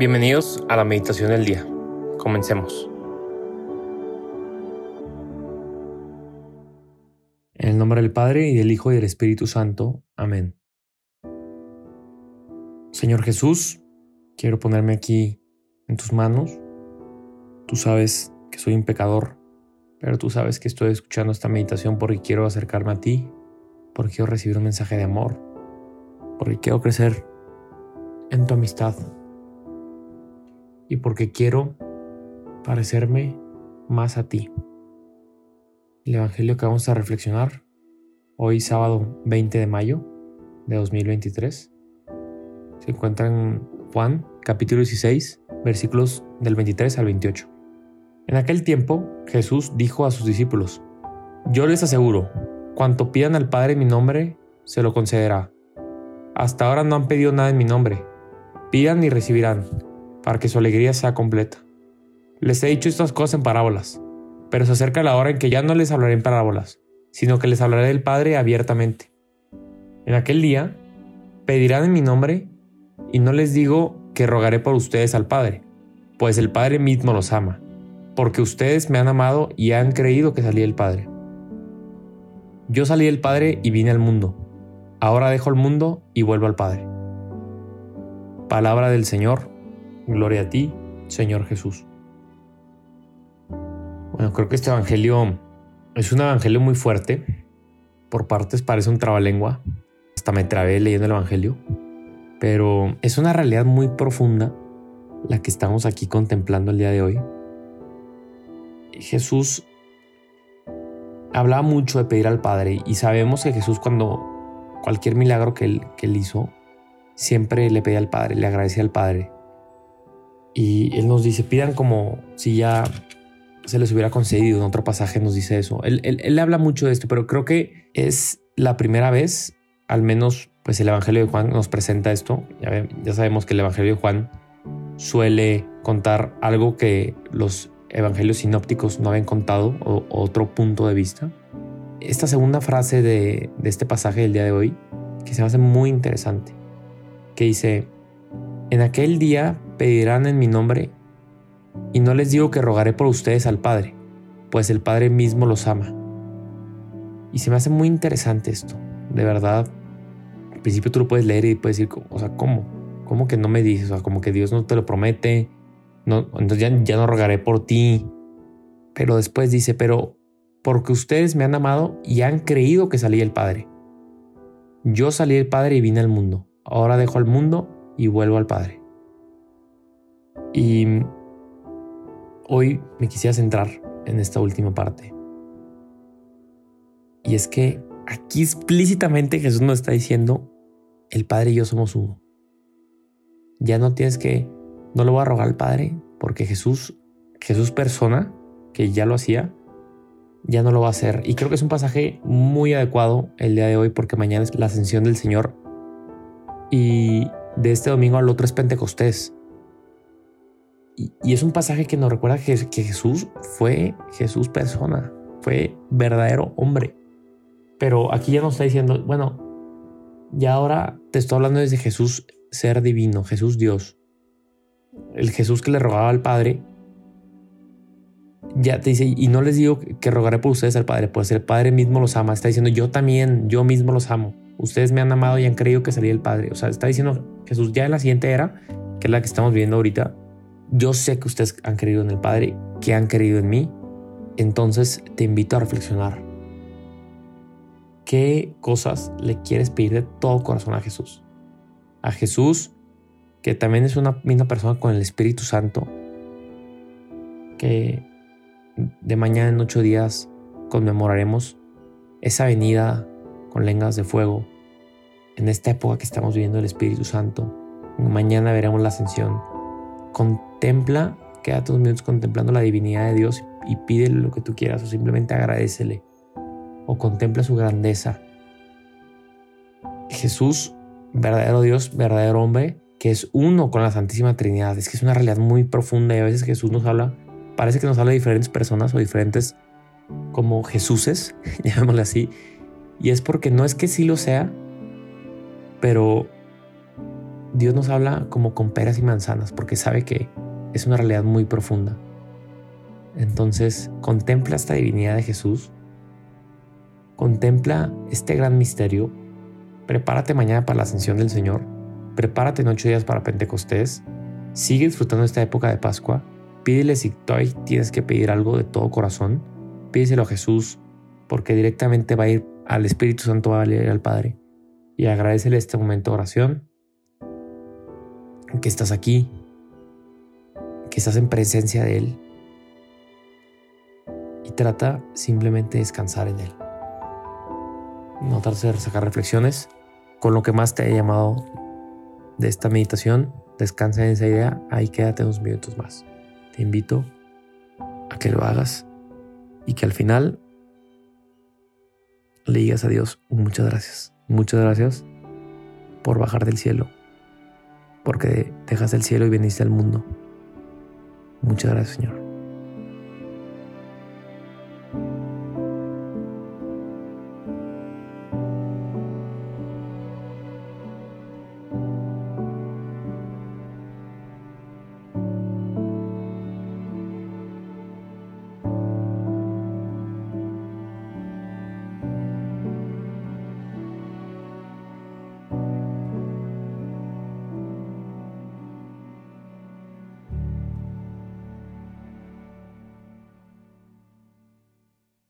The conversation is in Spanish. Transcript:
Bienvenidos a la meditación del día. Comencemos. En el nombre del Padre y del Hijo y del Espíritu Santo. Amén. Señor Jesús, quiero ponerme aquí en tus manos. Tú sabes que soy un pecador, pero tú sabes que estoy escuchando esta meditación porque quiero acercarme a ti, porque quiero recibir un mensaje de amor, porque quiero crecer en tu amistad y porque quiero parecerme más a ti. El Evangelio que vamos a reflexionar hoy sábado 20 de mayo de 2023 se encuentra en Juan capítulo 16 versículos del 23 al 28. En aquel tiempo Jesús dijo a sus discípulos, Yo les aseguro, cuanto pidan al Padre en mi nombre, se lo concederá. Hasta ahora no han pedido nada en mi nombre. Pidan y recibirán para que su alegría sea completa. Les he dicho estas cosas en parábolas, pero se acerca la hora en que ya no les hablaré en parábolas, sino que les hablaré del Padre abiertamente. En aquel día pedirán en mi nombre, y no les digo que rogaré por ustedes al Padre, pues el Padre mismo los ama, porque ustedes me han amado y han creído que salí del Padre. Yo salí del Padre y vine al mundo. Ahora dejo el mundo y vuelvo al Padre. Palabra del Señor Gloria a ti, Señor Jesús. Bueno, creo que este evangelio es un evangelio muy fuerte. Por partes parece un trabalengua. Hasta me trabé leyendo el evangelio. Pero es una realidad muy profunda la que estamos aquí contemplando el día de hoy. Jesús hablaba mucho de pedir al Padre y sabemos que Jesús cuando cualquier milagro que él, que él hizo, siempre le pedía al Padre, le agradecía al Padre. Y él nos dice, pidan como si ya se les hubiera concedido. En otro pasaje nos dice eso. Él, él, habla mucho de esto, pero creo que es la primera vez, al menos pues el Evangelio de Juan nos presenta esto. Ya, ya sabemos que el Evangelio de Juan suele contar algo que los evangelios sinópticos no habían contado o, otro punto de vista. Esta segunda frase de, de este pasaje del día de hoy, que se me hace muy interesante, que dice, en aquel día pedirán en mi nombre, y no les digo que rogaré por ustedes al Padre, pues el Padre mismo los ama. Y se me hace muy interesante esto, de verdad. Al principio tú lo puedes leer y puedes decir, o sea, ¿cómo? ¿Cómo que no me dices? O sea, como que Dios no te lo promete, no, entonces ya, ya no rogaré por ti. Pero después dice, pero porque ustedes me han amado y han creído que salí del Padre. Yo salí del Padre y vine al mundo. Ahora dejo al mundo y vuelvo al Padre. Y hoy me quisiera centrar en esta última parte. Y es que aquí explícitamente Jesús nos está diciendo, el Padre y yo somos uno. Ya no tienes que, no le voy a rogar al Padre, porque Jesús, Jesús persona, que ya lo hacía, ya no lo va a hacer. Y creo que es un pasaje muy adecuado el día de hoy, porque mañana es la ascensión del Señor. Y de este domingo al otro es Pentecostés. Y, es un pasaje que nos recuerda que, Jesús fue Jesús persona, fue verdadero hombre. Pero aquí ya nos está diciendo, bueno, ya ahora te estoy hablando desde Jesús ser divino, Jesús Dios. El Jesús que le rogaba al Padre. Ya te dice, y no les digo que rogaré por ustedes al Padre, pues el Padre mismo los ama. Está diciendo, yo también, yo mismo los amo. Ustedes me han amado y han creído que salí el Padre. O sea, está diciendo Jesús ya en la siguiente era, que es la que estamos viendo ahorita, yo sé que ustedes han creído en el Padre, que han creído en mí. Entonces te invito a reflexionar. ¿Qué cosas le quieres pedir de todo corazón a Jesús? A Jesús, que también es una misma persona con el Espíritu Santo, que de mañana en ocho días conmemoraremos esa venida con lenguas de fuego. En esta época que estamos viviendo el Espíritu Santo, mañana veremos la ascensión contempla, quédate unos minutos contemplando la divinidad de Dios y pídele lo que tú quieras o simplemente agradecele o contempla su grandeza. Jesús, verdadero Dios, verdadero hombre, que es uno con la Santísima Trinidad. Es que es una realidad muy profunda y a veces Jesús nos habla, parece que nos habla de diferentes personas o diferentes como Jesuses, llamémosle así. Y es porque no es que sí lo sea, pero Dios nos habla como con peras y manzanas porque sabe que es una realidad muy profunda. Entonces, contempla esta divinidad de Jesús, contempla este gran misterio, prepárate mañana para la ascensión del Señor, prepárate en ocho días para Pentecostés, sigue disfrutando esta época de Pascua, pídele si todavía tienes que pedir algo de todo corazón, pídeselo a Jesús, porque directamente va a ir al Espíritu Santo, a ir al Padre, y agradecele este momento de oración, que estás aquí, que estás en presencia de Él, y trata simplemente de descansar en Él. No trates de sacar reflexiones con lo que más te haya llamado de esta meditación. Descansa en esa idea, ahí quédate unos minutos más. Te invito a que lo hagas y que al final le digas a Dios muchas gracias. Muchas gracias por bajar del cielo, porque dejas el cielo y veniste al mundo. Muchas gracias, Señor.